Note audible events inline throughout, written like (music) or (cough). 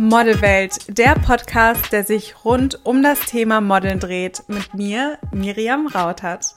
Modelwelt, der Podcast, der sich rund um das Thema Modeln dreht, mit mir, Miriam Rautert.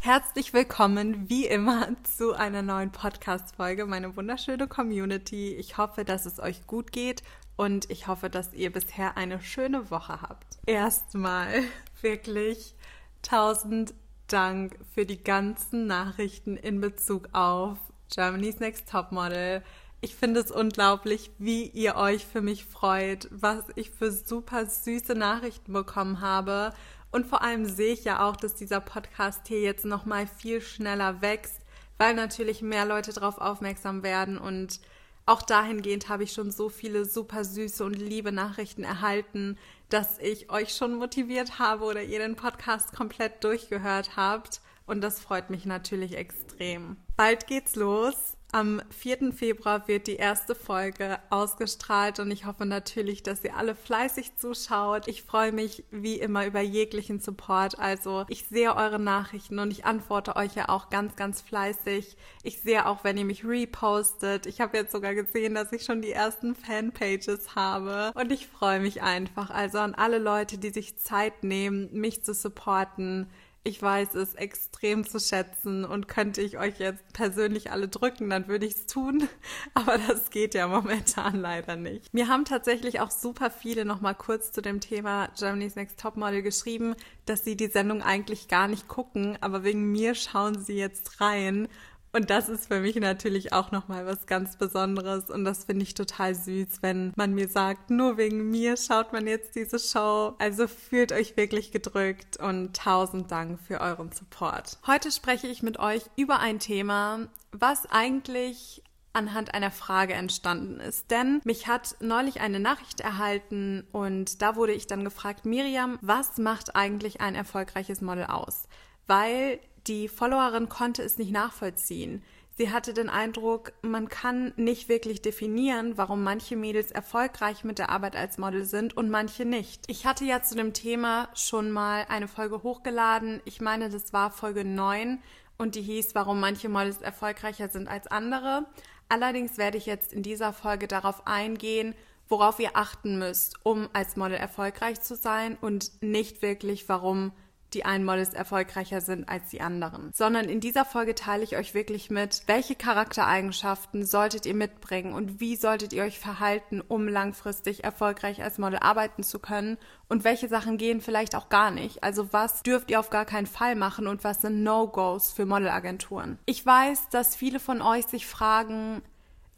Herzlich willkommen, wie immer, zu einer neuen Podcast-Folge, meine wunderschöne Community. Ich hoffe, dass es euch gut geht und ich hoffe, dass ihr bisher eine schöne Woche habt. Erstmal wirklich tausend Dank für die ganzen Nachrichten in Bezug auf Germany's Next Topmodel. Ich finde es unglaublich, wie ihr euch für mich freut, was ich für super süße Nachrichten bekommen habe. Und vor allem sehe ich ja auch, dass dieser Podcast hier jetzt nochmal viel schneller wächst, weil natürlich mehr Leute darauf aufmerksam werden. Und auch dahingehend habe ich schon so viele super süße und liebe Nachrichten erhalten, dass ich euch schon motiviert habe oder ihr den Podcast komplett durchgehört habt. Und das freut mich natürlich extrem. Bald geht's los. Am 4. Februar wird die erste Folge ausgestrahlt und ich hoffe natürlich, dass ihr alle fleißig zuschaut. Ich freue mich wie immer über jeglichen Support. Also ich sehe eure Nachrichten und ich antworte euch ja auch ganz, ganz fleißig. Ich sehe auch, wenn ihr mich repostet. Ich habe jetzt sogar gesehen, dass ich schon die ersten Fanpages habe und ich freue mich einfach. Also an alle Leute, die sich Zeit nehmen, mich zu supporten. Ich weiß es extrem zu schätzen und könnte ich euch jetzt persönlich alle drücken, dann würde ich es tun. (laughs) Aber das geht ja momentan leider nicht. Mir haben tatsächlich auch super viele nochmal kurz zu dem Thema Germany's Next Topmodel geschrieben, dass sie die Sendung eigentlich gar nicht gucken, aber wegen mir schauen sie jetzt rein und das ist für mich natürlich auch nochmal was ganz Besonderes und das finde ich total süß, wenn man mir sagt, nur wegen mir schaut man jetzt diese Show. Also fühlt euch wirklich gedrückt und tausend Dank für euren Support. Heute spreche ich mit euch über ein Thema, was eigentlich anhand einer Frage entstanden ist. Denn mich hat neulich eine Nachricht erhalten und da wurde ich dann gefragt, Miriam, was macht eigentlich ein erfolgreiches Model aus? Weil die Followerin konnte es nicht nachvollziehen. Sie hatte den Eindruck, man kann nicht wirklich definieren, warum manche Mädels erfolgreich mit der Arbeit als Model sind und manche nicht. Ich hatte ja zu dem Thema schon mal eine Folge hochgeladen. Ich meine, das war Folge 9 und die hieß, warum manche Models erfolgreicher sind als andere. Allerdings werde ich jetzt in dieser Folge darauf eingehen, worauf ihr achten müsst, um als Model erfolgreich zu sein und nicht wirklich, warum die einen Models erfolgreicher sind als die anderen, sondern in dieser Folge teile ich euch wirklich mit, welche Charaktereigenschaften solltet ihr mitbringen und wie solltet ihr euch verhalten, um langfristig erfolgreich als Model arbeiten zu können und welche Sachen gehen vielleicht auch gar nicht. Also was dürft ihr auf gar keinen Fall machen und was sind No-Gos für Modelagenturen. Ich weiß, dass viele von euch sich fragen,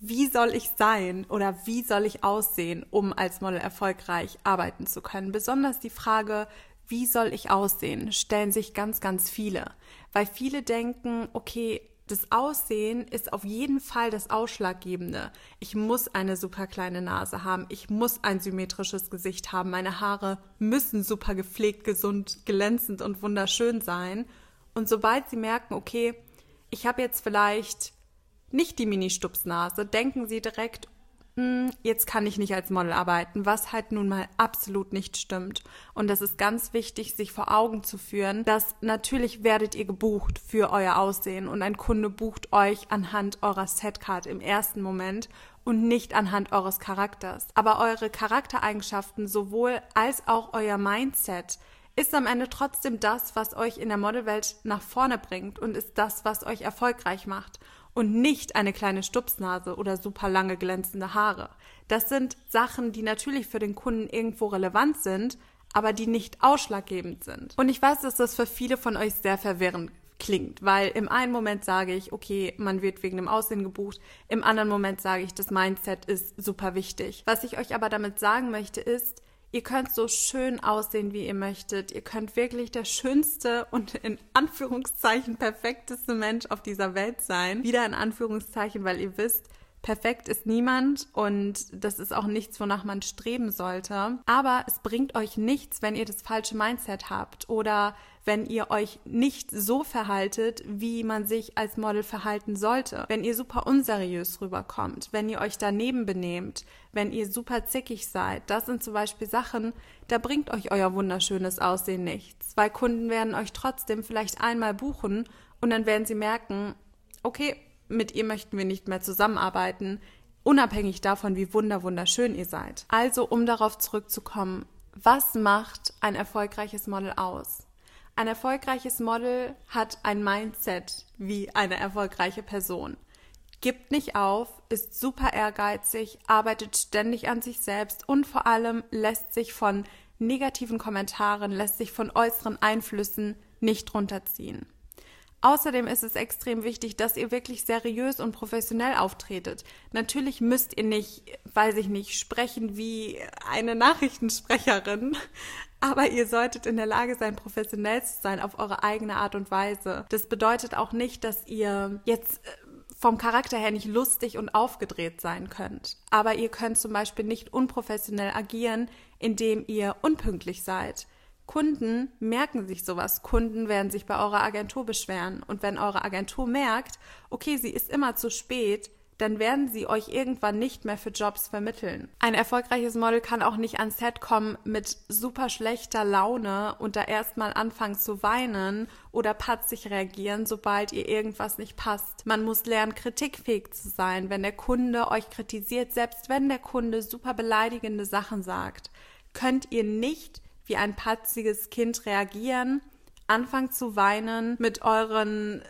wie soll ich sein oder wie soll ich aussehen, um als Model erfolgreich arbeiten zu können? Besonders die Frage, wie soll ich aussehen, stellen sich ganz, ganz viele. Weil viele denken, okay, das Aussehen ist auf jeden Fall das Ausschlaggebende. Ich muss eine super kleine Nase haben. Ich muss ein symmetrisches Gesicht haben. Meine Haare müssen super gepflegt, gesund, glänzend und wunderschön sein. Und sobald sie merken, okay, ich habe jetzt vielleicht nicht die Mini-Stupsnase, denken sie direkt, jetzt kann ich nicht als Model arbeiten, was halt nun mal absolut nicht stimmt. Und das ist ganz wichtig, sich vor Augen zu führen, dass natürlich werdet ihr gebucht für euer Aussehen und ein Kunde bucht euch anhand eurer Setcard im ersten Moment und nicht anhand eures Charakters. Aber eure Charaktereigenschaften sowohl als auch euer Mindset ist am Ende trotzdem das, was euch in der Modelwelt nach vorne bringt und ist das, was euch erfolgreich macht und nicht eine kleine Stupsnase oder super lange glänzende Haare. Das sind Sachen, die natürlich für den Kunden irgendwo relevant sind, aber die nicht ausschlaggebend sind. Und ich weiß, dass das für viele von euch sehr verwirrend klingt, weil im einen Moment sage ich, okay, man wird wegen dem Aussehen gebucht, im anderen Moment sage ich, das Mindset ist super wichtig. Was ich euch aber damit sagen möchte ist, Ihr könnt so schön aussehen, wie ihr möchtet. Ihr könnt wirklich der schönste und in Anführungszeichen perfekteste Mensch auf dieser Welt sein. Wieder in Anführungszeichen, weil ihr wisst, perfekt ist niemand und das ist auch nichts, wonach man streben sollte. Aber es bringt euch nichts, wenn ihr das falsche Mindset habt oder wenn ihr euch nicht so verhaltet, wie man sich als Model verhalten sollte. Wenn ihr super unseriös rüberkommt, wenn ihr euch daneben benehmt, wenn ihr super zickig seid. Das sind zum Beispiel Sachen, da bringt euch euer wunderschönes Aussehen nichts. Weil Kunden werden euch trotzdem vielleicht einmal buchen und dann werden sie merken, okay, mit ihr möchten wir nicht mehr zusammenarbeiten. unabhängig davon, wie wunder wunderschön ihr seid. Also, um darauf zurückzukommen, was macht ein erfolgreiches Model aus? Ein erfolgreiches Model hat ein Mindset wie eine erfolgreiche Person. Gibt nicht auf, ist super ehrgeizig, arbeitet ständig an sich selbst und vor allem lässt sich von negativen Kommentaren, lässt sich von äußeren Einflüssen nicht runterziehen. Außerdem ist es extrem wichtig, dass ihr wirklich seriös und professionell auftretet. Natürlich müsst ihr nicht, weiß ich nicht, sprechen wie eine Nachrichtensprecherin, (laughs) aber ihr solltet in der Lage sein, professionell zu sein auf eure eigene Art und Weise. Das bedeutet auch nicht, dass ihr jetzt äh, vom Charakter her nicht lustig und aufgedreht sein könnt. Aber ihr könnt zum Beispiel nicht unprofessionell agieren, indem ihr unpünktlich seid. Kunden merken sich sowas. Kunden werden sich bei eurer Agentur beschweren. Und wenn eure Agentur merkt, okay, sie ist immer zu spät, dann werden sie euch irgendwann nicht mehr für Jobs vermitteln. Ein erfolgreiches Model kann auch nicht ans Set kommen mit super schlechter Laune und da erstmal anfangen zu weinen oder patzig reagieren, sobald ihr irgendwas nicht passt. Man muss lernen, kritikfähig zu sein, wenn der Kunde euch kritisiert, selbst wenn der Kunde super beleidigende Sachen sagt. Könnt ihr nicht wie ein patziges Kind reagieren, anfangen zu weinen, mit euren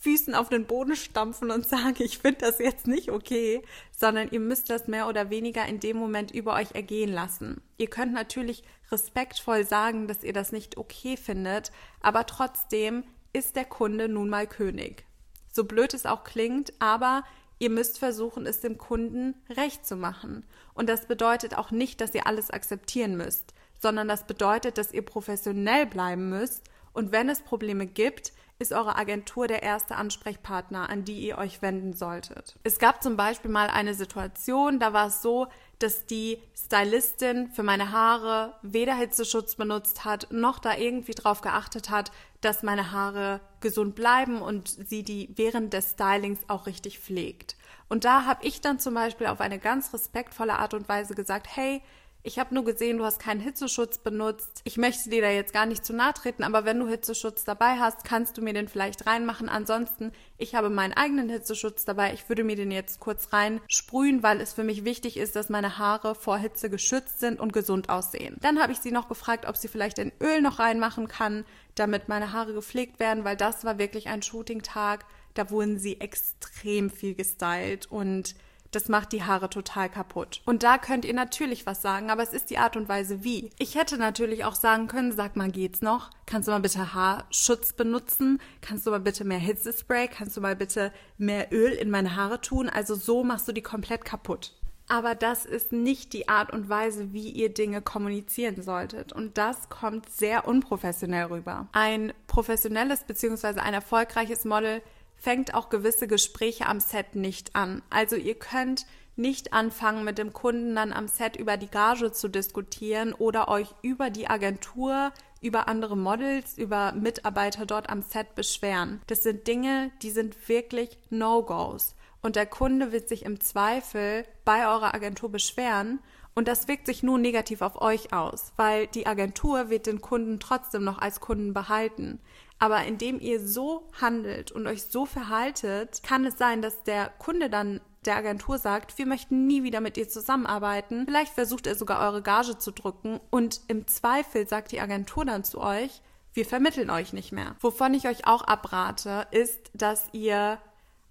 Füßen auf den Boden stampfen und (laughs) sagen, ich finde das jetzt nicht okay, sondern ihr müsst das mehr oder weniger in dem Moment über euch ergehen lassen. Ihr könnt natürlich respektvoll sagen, dass ihr das nicht okay findet, aber trotzdem ist der Kunde nun mal König. So blöd es auch klingt, aber ihr müsst versuchen, es dem Kunden recht zu machen. Und das bedeutet auch nicht, dass ihr alles akzeptieren müsst sondern das bedeutet, dass ihr professionell bleiben müsst und wenn es Probleme gibt, ist eure Agentur der erste Ansprechpartner, an die ihr euch wenden solltet. Es gab zum Beispiel mal eine Situation, da war es so, dass die Stylistin für meine Haare weder Hitzeschutz benutzt hat, noch da irgendwie drauf geachtet hat, dass meine Haare gesund bleiben und sie die während des Stylings auch richtig pflegt. Und da habe ich dann zum Beispiel auf eine ganz respektvolle Art und Weise gesagt, hey, ich habe nur gesehen, du hast keinen Hitzeschutz benutzt. Ich möchte dir da jetzt gar nicht zu nahe treten, aber wenn du Hitzeschutz dabei hast, kannst du mir den vielleicht reinmachen. Ansonsten, ich habe meinen eigenen Hitzeschutz dabei. Ich würde mir den jetzt kurz rein sprühen, weil es für mich wichtig ist, dass meine Haare vor Hitze geschützt sind und gesund aussehen. Dann habe ich sie noch gefragt, ob sie vielleicht ein Öl noch reinmachen kann, damit meine Haare gepflegt werden, weil das war wirklich ein Shooting-Tag. Da wurden sie extrem viel gestylt und das macht die Haare total kaputt. Und da könnt ihr natürlich was sagen, aber es ist die Art und Weise wie. Ich hätte natürlich auch sagen können, sag mal, geht's noch? Kannst du mal bitte Haarschutz benutzen? Kannst du mal bitte mehr Hitzespray? Kannst du mal bitte mehr Öl in meine Haare tun? Also so machst du die komplett kaputt. Aber das ist nicht die Art und Weise, wie ihr Dinge kommunizieren solltet. Und das kommt sehr unprofessionell rüber. Ein professionelles bzw. ein erfolgreiches Model fängt auch gewisse Gespräche am Set nicht an. Also ihr könnt nicht anfangen, mit dem Kunden dann am Set über die Gage zu diskutieren oder euch über die Agentur, über andere Models, über Mitarbeiter dort am Set beschweren. Das sind Dinge, die sind wirklich No-Gos. Und der Kunde wird sich im Zweifel bei eurer Agentur beschweren und das wirkt sich nur negativ auf euch aus, weil die Agentur wird den Kunden trotzdem noch als Kunden behalten. Aber indem ihr so handelt und euch so verhaltet, kann es sein, dass der Kunde dann der Agentur sagt, wir möchten nie wieder mit ihr zusammenarbeiten. Vielleicht versucht er sogar eure Gage zu drücken und im Zweifel sagt die Agentur dann zu euch, wir vermitteln euch nicht mehr. Wovon ich euch auch abrate, ist, dass ihr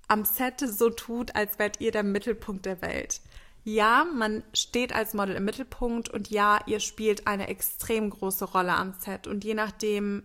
am Set so tut, als wärt ihr der Mittelpunkt der Welt. Ja, man steht als Model im Mittelpunkt und ja, ihr spielt eine extrem große Rolle am Set und je nachdem,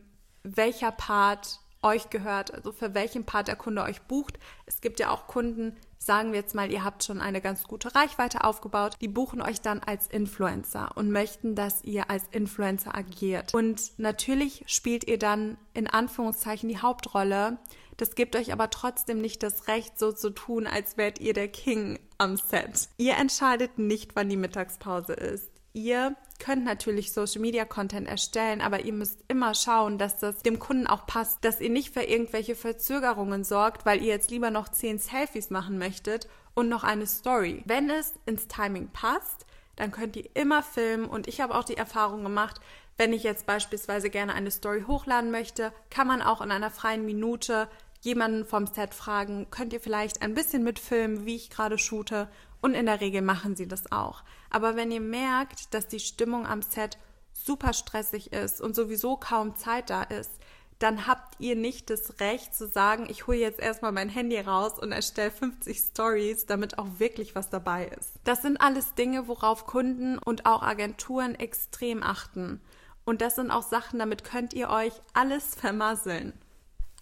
welcher Part euch gehört, also für welchen Part der Kunde euch bucht. Es gibt ja auch Kunden, sagen wir jetzt mal, ihr habt schon eine ganz gute Reichweite aufgebaut, die buchen euch dann als Influencer und möchten, dass ihr als Influencer agiert. Und natürlich spielt ihr dann in Anführungszeichen die Hauptrolle. Das gibt euch aber trotzdem nicht das Recht, so zu tun, als wärt ihr der King am Set. Ihr entscheidet nicht, wann die Mittagspause ist. Ihr könnt natürlich Social Media Content erstellen, aber ihr müsst immer schauen, dass das dem Kunden auch passt, dass ihr nicht für irgendwelche Verzögerungen sorgt, weil ihr jetzt lieber noch zehn Selfies machen möchtet und noch eine Story. Wenn es ins Timing passt, dann könnt ihr immer filmen und ich habe auch die Erfahrung gemacht, wenn ich jetzt beispielsweise gerne eine Story hochladen möchte, kann man auch in einer freien Minute jemanden vom Set fragen, könnt ihr vielleicht ein bisschen mitfilmen, wie ich gerade shoote und in der Regel machen sie das auch. Aber wenn ihr merkt, dass die Stimmung am Set super stressig ist und sowieso kaum Zeit da ist, dann habt ihr nicht das Recht zu sagen, ich hole jetzt erstmal mein Handy raus und erstelle 50 Stories, damit auch wirklich was dabei ist. Das sind alles Dinge, worauf Kunden und auch Agenturen extrem achten. Und das sind auch Sachen, damit könnt ihr euch alles vermasseln.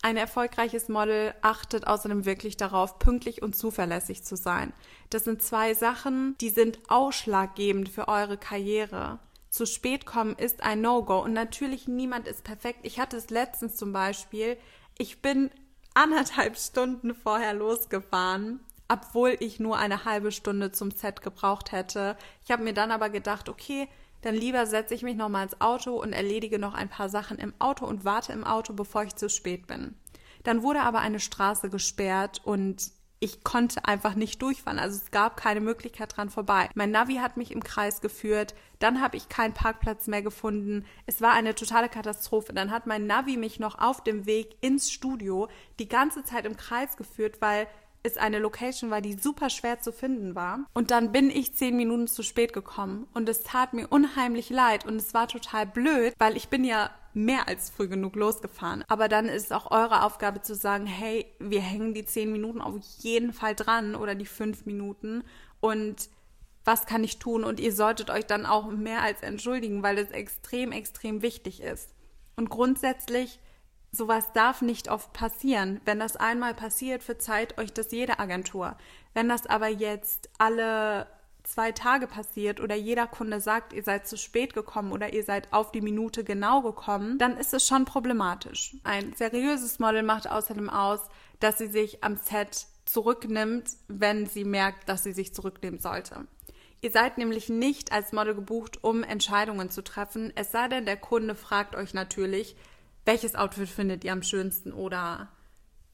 Ein erfolgreiches Model achtet außerdem wirklich darauf, pünktlich und zuverlässig zu sein. Das sind zwei Sachen, die sind ausschlaggebend für eure Karriere zu spät kommen ist ein No-Go. Und natürlich, niemand ist perfekt. Ich hatte es letztens zum Beispiel. Ich bin anderthalb Stunden vorher losgefahren, obwohl ich nur eine halbe Stunde zum Set gebraucht hätte. Ich habe mir dann aber gedacht, okay, dann lieber setze ich mich nochmal ins Auto und erledige noch ein paar Sachen im Auto und warte im Auto, bevor ich zu spät bin. Dann wurde aber eine Straße gesperrt und ich konnte einfach nicht durchfahren. Also es gab keine Möglichkeit dran vorbei. Mein Navi hat mich im Kreis geführt. Dann habe ich keinen Parkplatz mehr gefunden. Es war eine totale Katastrophe. Dann hat mein Navi mich noch auf dem Weg ins Studio die ganze Zeit im Kreis geführt, weil es eine Location war, die super schwer zu finden war. Und dann bin ich zehn Minuten zu spät gekommen. Und es tat mir unheimlich leid. Und es war total blöd, weil ich bin ja mehr als früh genug losgefahren. Aber dann ist es auch eure Aufgabe zu sagen, hey, wir hängen die zehn Minuten auf jeden Fall dran oder die fünf Minuten. Und was kann ich tun? Und ihr solltet euch dann auch mehr als entschuldigen, weil es extrem, extrem wichtig ist. Und grundsätzlich sowas darf nicht oft passieren. Wenn das einmal passiert, verzeiht euch das jede Agentur. Wenn das aber jetzt alle zwei Tage passiert oder jeder Kunde sagt, ihr seid zu spät gekommen oder ihr seid auf die Minute genau gekommen, dann ist es schon problematisch. Ein seriöses Model macht außerdem aus, dass sie sich am Set zurücknimmt, wenn sie merkt, dass sie sich zurücknehmen sollte. Ihr seid nämlich nicht als Model gebucht, um Entscheidungen zu treffen, es sei denn, der Kunde fragt euch natürlich, welches Outfit findet ihr am schönsten oder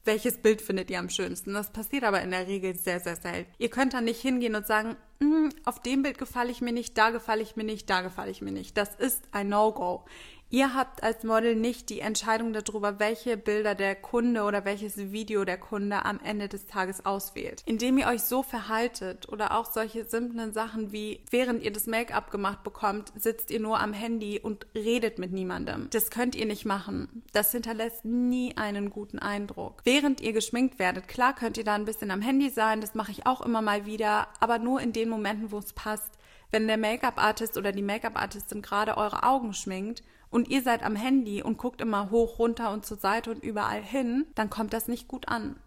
welches Bild findet ihr am schönsten. Das passiert aber in der Regel sehr, sehr selten. Ihr könnt dann nicht hingehen und sagen, mm, auf dem Bild gefalle ich mir nicht, da gefalle ich mir nicht, da gefalle ich mir nicht. Das ist ein No-Go. Ihr habt als Model nicht die Entscheidung darüber, welche Bilder der Kunde oder welches Video der Kunde am Ende des Tages auswählt. Indem ihr euch so verhaltet oder auch solche simplen Sachen wie, während ihr das Make-up gemacht bekommt, sitzt ihr nur am Handy und redet mit niemandem. Das könnt ihr nicht machen. Das hinterlässt nie einen guten Eindruck. Während ihr geschminkt werdet, klar könnt ihr da ein bisschen am Handy sein, das mache ich auch immer mal wieder, aber nur in den Momenten, wo es passt. Wenn der Make-up-Artist oder die Make-up-Artistin gerade eure Augen schminkt und ihr seid am Handy und guckt immer hoch, runter und zur Seite und überall hin, dann kommt das nicht gut an.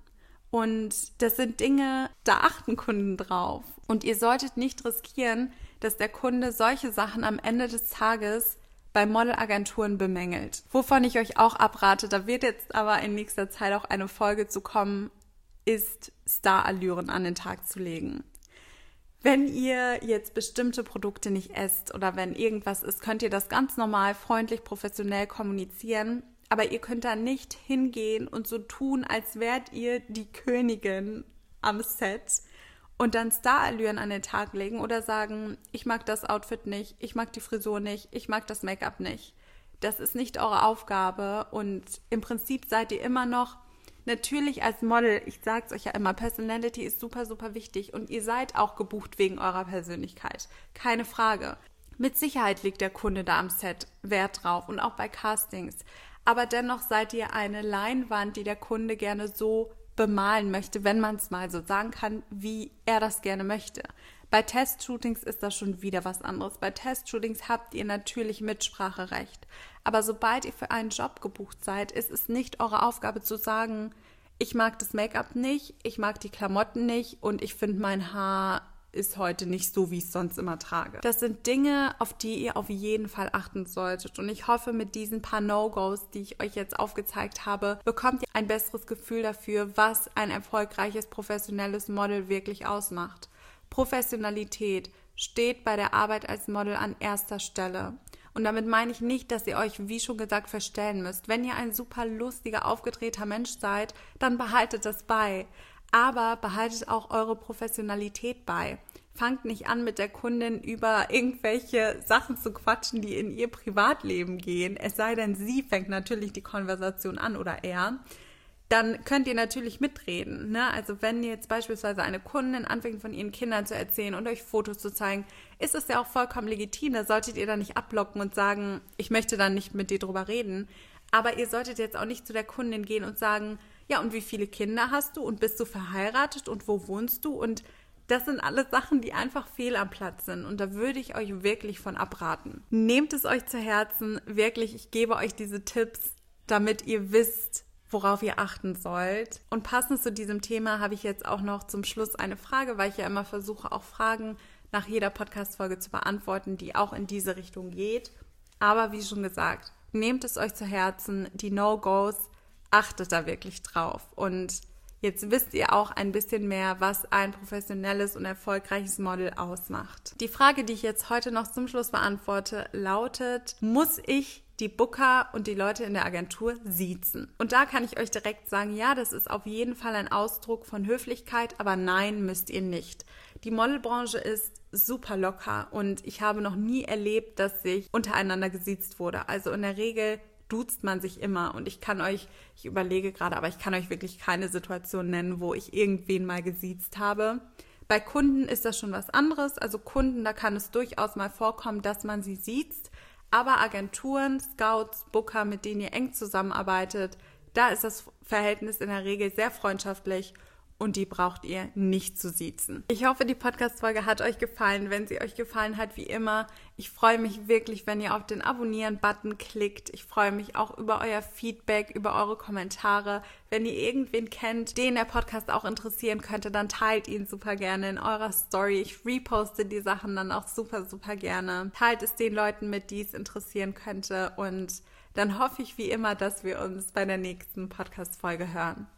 Und das sind Dinge, da achten Kunden drauf. Und ihr solltet nicht riskieren, dass der Kunde solche Sachen am Ende des Tages bei Modelagenturen bemängelt. Wovon ich euch auch abrate, da wird jetzt aber in nächster Zeit auch eine Folge zu kommen, ist Starallüren an den Tag zu legen. Wenn ihr jetzt bestimmte Produkte nicht esst oder wenn irgendwas ist, könnt ihr das ganz normal, freundlich, professionell kommunizieren. Aber ihr könnt da nicht hingehen und so tun, als wärt ihr die Königin am Set und dann Starallüren an den Tag legen oder sagen, ich mag das Outfit nicht, ich mag die Frisur nicht, ich mag das Make-up nicht. Das ist nicht eure Aufgabe und im Prinzip seid ihr immer noch natürlich als Model, ich sag's euch ja immer, Personality ist super, super wichtig und ihr seid auch gebucht wegen eurer Persönlichkeit. Keine Frage. Mit Sicherheit legt der Kunde da am Set Wert drauf und auch bei Castings. Aber dennoch seid ihr eine Leinwand, die der Kunde gerne so bemalen möchte, wenn man es mal so sagen kann, wie er das gerne möchte. Bei Testshootings ist das schon wieder was anderes. Bei Testshootings habt ihr natürlich Mitspracherecht. Aber sobald ihr für einen Job gebucht seid, ist es nicht eure Aufgabe zu sagen, ich mag das Make-up nicht, ich mag die Klamotten nicht und ich finde mein Haar ist heute nicht so, wie ich es sonst immer trage. Das sind Dinge, auf die ihr auf jeden Fall achten solltet. Und ich hoffe, mit diesen paar No-Gos, die ich euch jetzt aufgezeigt habe, bekommt ihr ein besseres Gefühl dafür, was ein erfolgreiches professionelles Model wirklich ausmacht. Professionalität steht bei der Arbeit als Model an erster Stelle. Und damit meine ich nicht, dass ihr euch, wie schon gesagt, verstellen müsst. Wenn ihr ein super lustiger, aufgedrehter Mensch seid, dann behaltet das bei. Aber behaltet auch eure Professionalität bei. Fangt nicht an, mit der Kundin über irgendwelche Sachen zu quatschen, die in ihr Privatleben gehen. Es sei denn, sie fängt natürlich die Konversation an oder er dann könnt ihr natürlich mitreden. Ne? Also wenn jetzt beispielsweise eine Kundin anfängt, von ihren Kindern zu erzählen und euch Fotos zu zeigen, ist es ja auch vollkommen legitim. Da solltet ihr dann nicht abblocken und sagen, ich möchte dann nicht mit dir drüber reden. Aber ihr solltet jetzt auch nicht zu der Kundin gehen und sagen, ja, und wie viele Kinder hast du und bist du verheiratet und wo wohnst du? Und das sind alles Sachen, die einfach fehl am Platz sind. Und da würde ich euch wirklich von abraten. Nehmt es euch zu Herzen. Wirklich, ich gebe euch diese Tipps, damit ihr wisst, worauf ihr achten sollt. Und passend zu diesem Thema habe ich jetzt auch noch zum Schluss eine Frage, weil ich ja immer versuche, auch Fragen nach jeder Podcast-Folge zu beantworten, die auch in diese Richtung geht. Aber wie schon gesagt, nehmt es euch zu Herzen. Die No-Gos, achtet da wirklich drauf. Und Jetzt wisst ihr auch ein bisschen mehr, was ein professionelles und erfolgreiches Model ausmacht. Die Frage, die ich jetzt heute noch zum Schluss beantworte, lautet, muss ich die Booker und die Leute in der Agentur siezen? Und da kann ich euch direkt sagen, ja, das ist auf jeden Fall ein Ausdruck von Höflichkeit, aber nein, müsst ihr nicht. Die Modelbranche ist super locker und ich habe noch nie erlebt, dass sich untereinander gesiezt wurde. Also in der Regel duzt man sich immer. Und ich kann euch, ich überlege gerade, aber ich kann euch wirklich keine Situation nennen, wo ich irgendwen mal gesiezt habe. Bei Kunden ist das schon was anderes. Also Kunden, da kann es durchaus mal vorkommen, dass man sie sieht. Aber Agenturen, Scouts, Booker, mit denen ihr eng zusammenarbeitet, da ist das Verhältnis in der Regel sehr freundschaftlich und die braucht ihr nicht zu siezen. Ich hoffe, die Podcast-Folge hat euch gefallen. Wenn sie euch gefallen hat, wie immer, ich freue mich wirklich, wenn ihr auf den Abonnieren-Button klickt. Ich freue mich auch über euer Feedback, über eure Kommentare. Wenn ihr irgendwen kennt, den der Podcast auch interessieren könnte, dann teilt ihn super gerne in eurer Story. Ich reposte die Sachen dann auch super, super gerne. Teilt es den Leuten mit, die es interessieren könnte und dann hoffe ich wie immer, dass wir uns bei der nächsten Podcast-Folge hören.